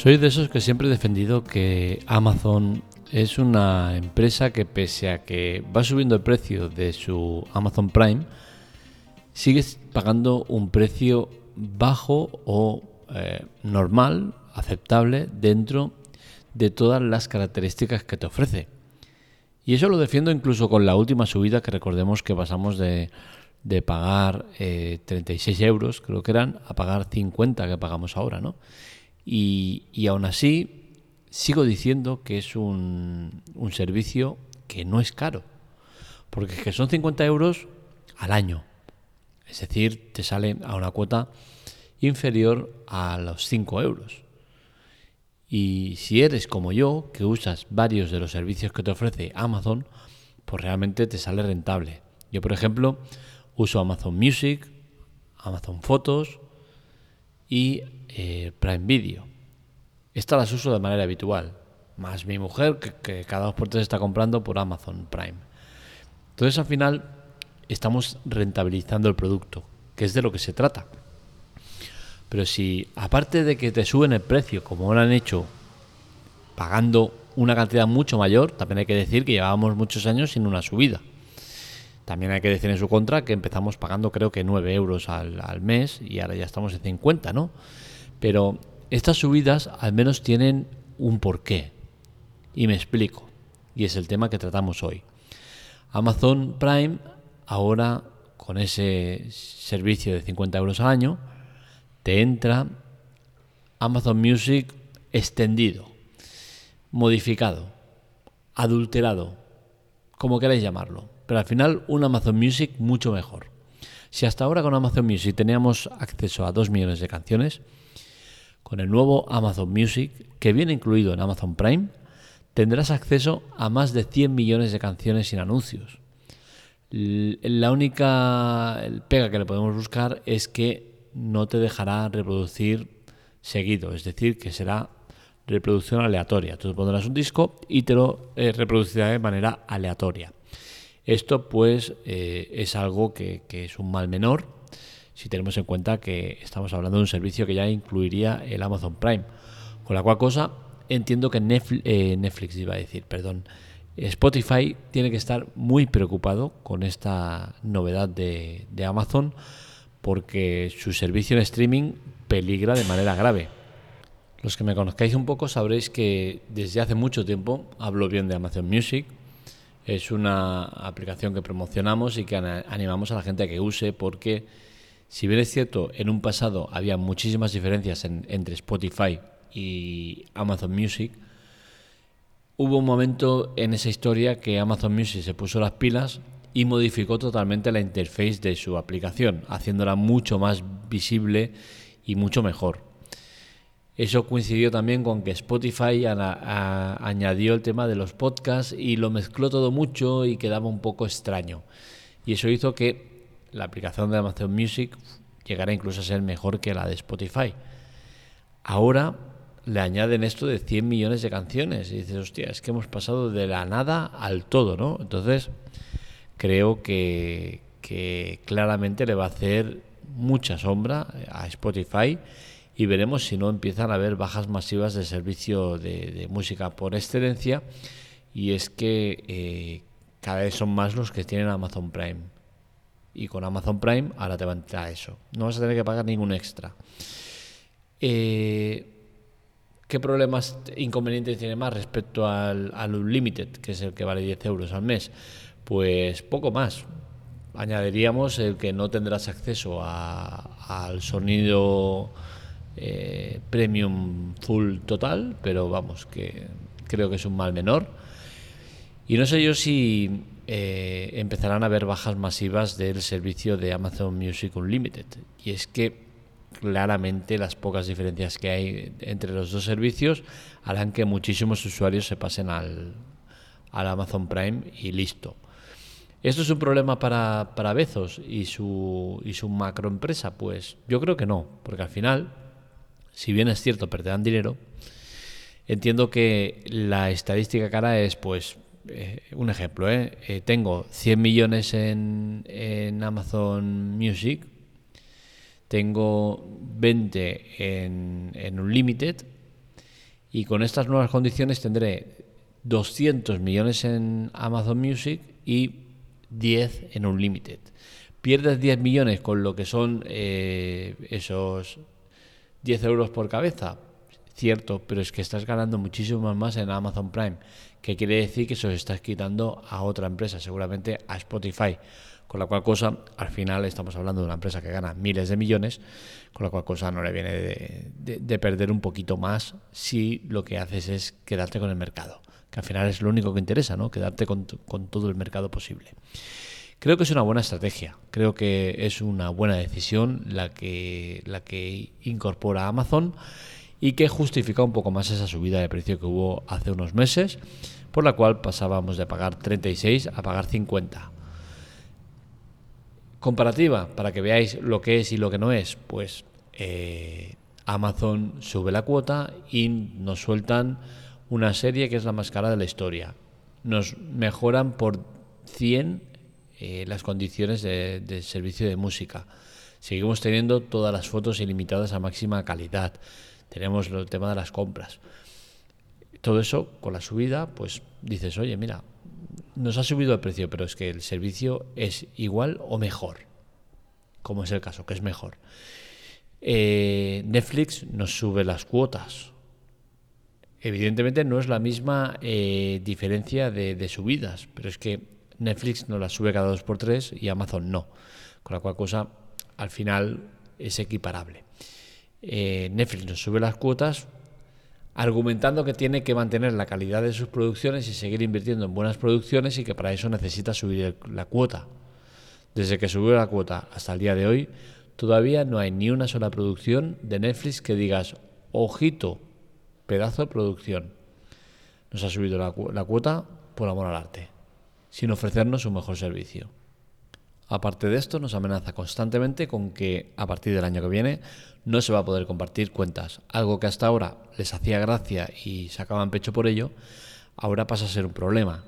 Soy de esos que siempre he defendido que Amazon es una empresa que pese a que va subiendo el precio de su Amazon Prime, sigue pagando un precio bajo o eh, normal, aceptable, dentro de todas las características que te ofrece. Y eso lo defiendo incluso con la última subida que recordemos que pasamos de, pagar 36 eh, euros, creo que eran, a pagar 50 que pagamos ahora, ¿no? Y, y aún así sigo diciendo que es un, servicio que no es caro, porque que son 50 euros al año. Es decir, te sale a una cuota inferior a los 5 euros. Y si eres como yo, que usas varios de los servicios que te ofrece Amazon, pues realmente te sale rentable. Yo, por ejemplo, uso Amazon Music, Amazon Fotos y eh, Prime Video. Estas las uso de manera habitual, más mi mujer que, cada dos por tres está comprando por Amazon Prime. Entonces al final estamos rentabilizando el producto, que es de lo que se trata. Pero si, aparte de que te suben el precio, como lo han hecho, pagando una cantidad mucho mayor, también hay que decir que llevábamos muchos años sin una subida. También hay que decir en su contra que empezamos pagando creo que 9 euros al, al mes y ahora ya estamos en 50, ¿no? Pero estas subidas al menos tienen un porqué. Y me explico. Y es el tema que tratamos hoy. Amazon Prime ahora con ese servicio de 50 euros al año te entra Amazon Music extendido, modificado, adulterado, como queráis llamarlo. Pero al final un Amazon Music mucho mejor. Si hasta ahora con Amazon Music teníamos acceso a 2 millones de canciones, con el nuevo Amazon Music, que viene incluido en Amazon Prime, tendrás acceso a más de 100 millones de canciones sin anuncios. La única pega que le podemos buscar es que no te dejará reproducir seguido, es decir, que será reproducción aleatoria. Tú pondrás un disco y te lo eh, reproducirá de manera aleatoria. Esto pues eh, es algo que, es un mal menor si tenemos en cuenta que estamos hablando de un servicio que ya incluiría el Amazon Prime. Con la cual cosa entiendo que Netflix, eh, Netflix iba a decir, perdón, Spotify tiene que estar muy preocupado con esta novedad de, de Amazon porque su servicio en streaming peligra de manera grave. Los que me conozcáis un poco sabréis que desde hace mucho tiempo hablo bien de Amazon Music. Es una aplicación que promocionamos y que animamos a la gente a que use porque, si bien es cierto, en un pasado había muchísimas diferencias entre Spotify y Amazon Music, hubo un momento en esa historia que Amazon Music se puso las pilas y modificó totalmente la interface de su aplicación, haciéndola mucho más visible y mucho mejor. Eso coincidió también con que Spotify añadió el tema de los podcasts y lo mezcló todo mucho y quedaba un poco extraño. Y eso hizo que la aplicación de Amazon Music llegara incluso a ser mejor que la de Spotify. Ahora le añaden esto de 100 millones de canciones y dices, hostia, es que hemos pasado de la nada al todo, ¿no? Entonces, creo que, claramente le va a hacer mucha sombra a Spotify y veremos si no empiezan a haber bajas masivas de servicio de, música por excelencia y es que eh, cada vez son más los que tienen Amazon Prime y con Amazon Prime ahora te va a entrar eso no vas a tener que pagar ningún extra eh, ¿qué problemas inconvenientes tiene más respecto al, al Unlimited que es el que vale 10 euros al mes? Pues poco más. Añadiríamos el que no tendrás acceso al sonido eh, premium full total, pero vamos, que creo que es un mal menor. Y no sé yo si eh, empezarán a haber bajas masivas del servicio de Amazon Music Unlimited. Y es que claramente las pocas diferencias que hay entre los dos servicios harán que muchísimos usuarios se pasen al, Amazon Prime y listo. ¿Esto es un problema para, para Bezos y su, y su macroempresa? Pues yo creo que no, porque al final, si bien es cierto, perderán dinero, entiendo que la estadística cara es, pues, eh, un ejemplo, ¿eh? ¿eh? tengo 100 millones en, en Amazon Music, tengo 20 en, en Unlimited Y con estas nuevas condiciones tendré 200 millones en Amazon Music y 10 en Unlimited. Pierdes 10 millones con lo que son eh, esos 10 euros por cabeza, cierto, pero es que estás ganando muchísimo más en Amazon Prime, que quiere decir que se os estás quitando a otra empresa, seguramente a Spotify. Con la cual cosa, al final estamos hablando de una empresa que gana miles de millones, con la cual cosa no le viene de, perder un poquito más si lo que haces es quedarte con el mercado, que al final es lo único que interesa, ¿no? Quedarte con todo el mercado posible. Creo que es una buena estrategia, creo que es una buena decisión la que, la que incorpora Amazon y que justifica un poco más esa subida de precio que hubo hace unos meses, por la cual pasábamos de pagar 36 a pagar 50. Comparativa, para que veáis lo que es y lo que no es, pues eh, Amazon sube la cuota y nos sueltan una serie que es la más cara de la historia. Nos mejoran por 100 eh, las condiciones de, servicio de música. Seguimos teniendo todas las fotos ilimitadas a máxima calidad. Tenemos el tema de las compras. Todo eso con la subida, pues dices, oye, mira, nos ha subido el precio, pero es que el servicio es igual o mejor, como es el caso, que es mejor. Eh, Netflix nos sube las cuotas. Evidentemente no es la misma eh, diferencia de, subidas, pero es que Netflix nos las sube cada dos por tres y Amazon no. Con la cual cosa, al final es equiparable. Eh, Netflix nos sube las cuotas, argumentando que tiene que mantener la calidad de sus producciones y seguir invirtiendo en buenas producciones y que para eso necesita subir la cuota. Desde que subió la cuota hasta el día de hoy, todavía no hay ni una sola producción de Netflix que digas, ojito, pedazo de producción. Nos ha subido la, la cuota por amor al arte, sin ofrecernos un mejor servicio. Aparte de esto, nos amenaza constantemente con que a partir del año que viene no se va a poder compartir cuentas. Algo que hasta ahora les hacía gracia y sacaban pecho por ello, ahora pasa a ser un problema.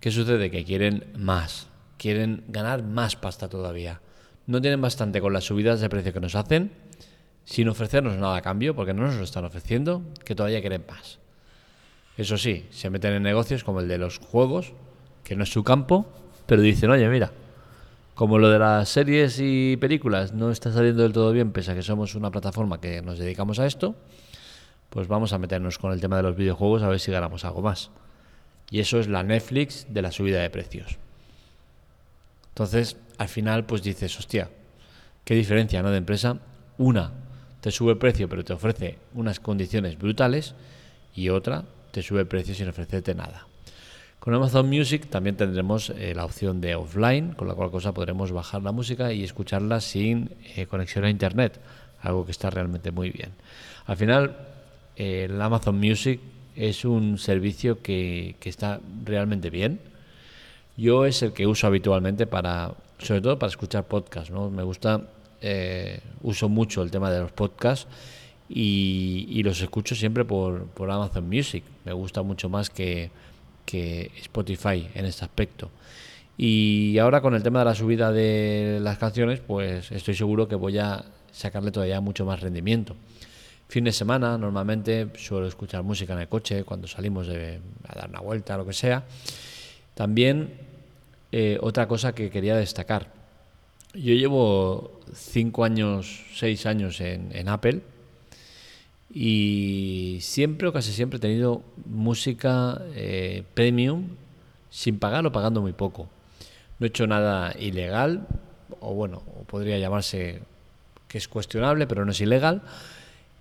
¿Qué sucede? Que quieren más, quieren ganar más pasta todavía. No tienen bastante con las subidas de precio que nos hacen, sin ofrecernos nada a cambio, porque no nos lo están ofreciendo, que todavía quieren más. Eso sí, se meten en negocios como el de los juegos, que no es su campo, pero dicen, oye, mira, como lo de las series y películas no está saliendo del todo bien, pese a que somos una plataforma que nos dedicamos a esto, pues vamos a meternos con el tema de los videojuegos a ver si ganamos algo más. Y eso es la Netflix de la subida de precios. Entonces, al final, pues dices, hostia, qué diferencia, ¿no? De empresa. Una, te sube precio, pero te ofrece unas condiciones brutales. Y otra, te sube precio sin ofrecerte nada. Con Amazon Music también tendremos eh, la opción de offline, con la cual cosa podremos bajar la música y escucharla sin eh, conexión a internet, algo que está realmente muy bien. Al final, eh, el Amazon Music es un servicio que, que, está realmente bien. Yo es el que uso habitualmente para, sobre todo para escuchar podcasts. ¿no? Me gusta, uso mucho el tema de los podcasts y, y los escucho siempre por, por Amazon Music. Me gusta mucho más que que Spotify en este aspecto. Y ahora con el tema de la subida de las canciones, pues estoy seguro que voy a sacarle todavía mucho más rendimiento. Fin de semana, normalmente suelo escuchar música en el coche cuando salimos a dar una vuelta, lo que sea. También eh, otra cosa que quería destacar. Yo llevo cinco años, seis años en Apple y siempre o casi siempre he tenido música eh, premium sin pagar o pagando muy poco. No he hecho nada ilegal, o bueno, podría llamarse que es cuestionable, pero no es ilegal.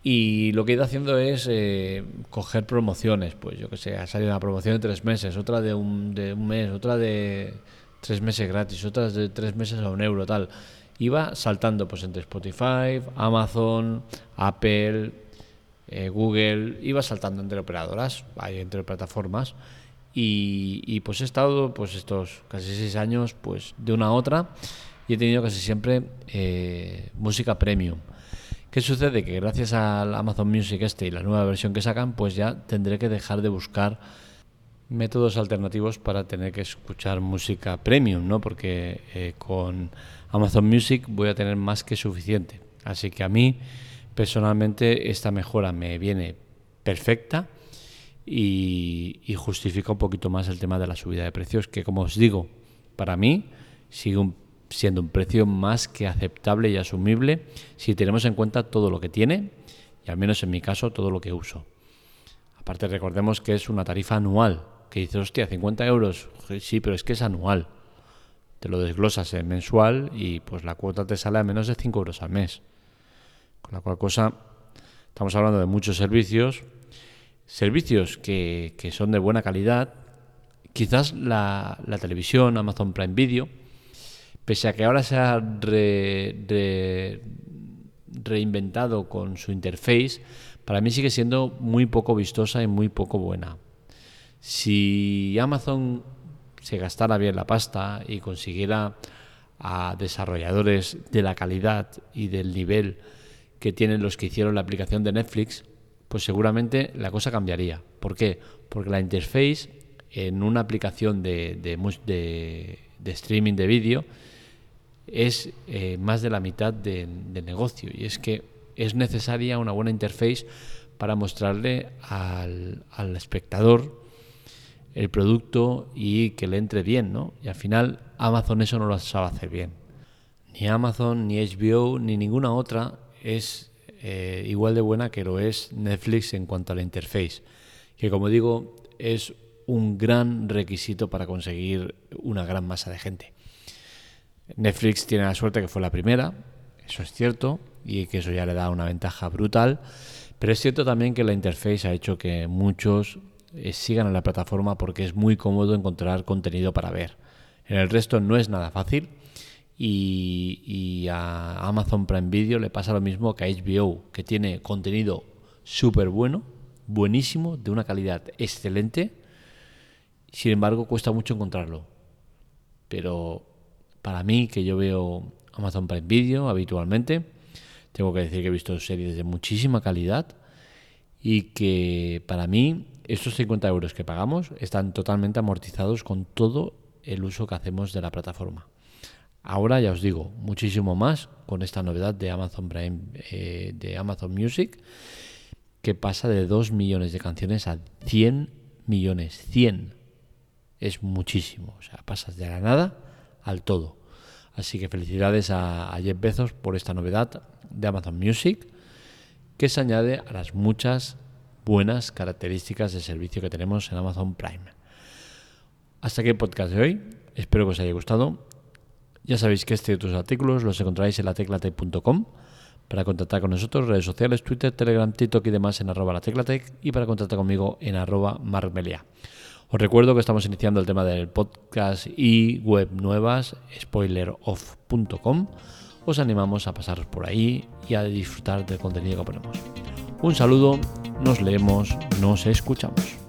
Y lo que he ido haciendo es eh, coger promociones. Pues yo que sé, ha salido una promoción de tres meses, otra de un, de un mes, otra de tres meses gratis, otra de tres meses a un euro, tal. Iba saltando pues entre Spotify, Amazon, Apple, eh, Google, iba saltando entre operadoras, entre plataformas. Y, pues he estado pues estos casi seis años pues de una a otra y he tenido casi siempre eh, música premium. ¿Qué sucede? Que gracias al Amazon Music este y la nueva versión que sacan, pues ya tendré que dejar de buscar métodos alternativos para tener que escuchar música premium, ¿no? Porque eh, con Amazon Music voy a tener más que suficiente. Así que a mí Personalmente esta mejora me viene perfecta y, justifica un poquito más el tema de la subida de precios, que como os digo, para mí sigue siendo un precio más que aceptable y asumible si tenemos en cuenta todo lo que tiene y al menos en mi caso todo lo que uso. Aparte recordemos que es una tarifa anual, que dices, hostia, 50 euros, sí, pero es que es anual. Te lo desglosas en mensual y pues la cuota te sale a menos de 5 euros al mes. La cual cosa, estamos hablando de muchos servicios, servicios que, son de buena calidad. Quizás la, televisión, Amazon Prime Video, pese a que ahora se ha reinventado con su interface, para mí sigue siendo muy poco vistosa y muy poco buena. Si Amazon se gastara bien la pasta y consiguiera a desarrolladores de la calidad y del nivel que tienen los que hicieron la aplicación de Netflix, pues seguramente la cosa cambiaría. ¿Por qué? Porque la interface en una aplicación de, de, streaming de vídeo es eh, más de la mitad del negocio y es que es necesaria una buena interface para mostrarle al, al espectador el producto y que le entre bien, ¿no? Y al final Amazon eso no lo sabe hacer bien. Ni Amazon, ni HBO, ni ninguna otra es eh, igual de buena que lo es Netflix en cuanto a la interface, que como digo es un gran requisito para conseguir una gran masa de gente. Netflix tiene la suerte que fue la primera, eso es cierto, y que eso ya le da una ventaja brutal, pero es cierto también que la interface ha hecho que muchos eh, sigan en la plataforma porque es muy cómodo encontrar contenido para ver. En el resto no es nada fácil y, a Amazon Prime Video le pasa lo mismo que a HBO, que tiene contenido súper bueno, buenísimo, de una calidad excelente. Sin embargo, cuesta mucho encontrarlo. Pero para mí, que yo veo Amazon Prime Video habitualmente, tengo que decir que he visto series de muchísima calidad y que para mí estos 50 euros que pagamos están totalmente amortizados con todo el uso que hacemos de la plataforma. Ahora ya os digo, muchísimo más con esta novedad de Amazon Prime, eh, de Amazon Music, que pasa de 2 millones de canciones a 100 millones. 100 es muchísimo. O sea, pasas de la nada al todo. Así que felicidades a, a Jeff Bezos por esta novedad de Amazon Music, que se añade a las muchas buenas características de servicio que tenemos en Amazon Prime. Hasta aquí el podcast de hoy. Espero que os haya gustado. Ya sabéis que este y otros artículos los encontráis en lateclatec.com. Para contactar con nosotros, redes sociales, Twitter, Telegram, TikTok y demás en arroba lateclatec y para contactar conmigo en arroba marmelia. Os recuerdo que estamos iniciando el tema del podcast y web nuevas, spoileroff.com. Os animamos a pasaros por ahí y a disfrutar del contenido que ponemos. Un saludo, nos leemos, nos escuchamos.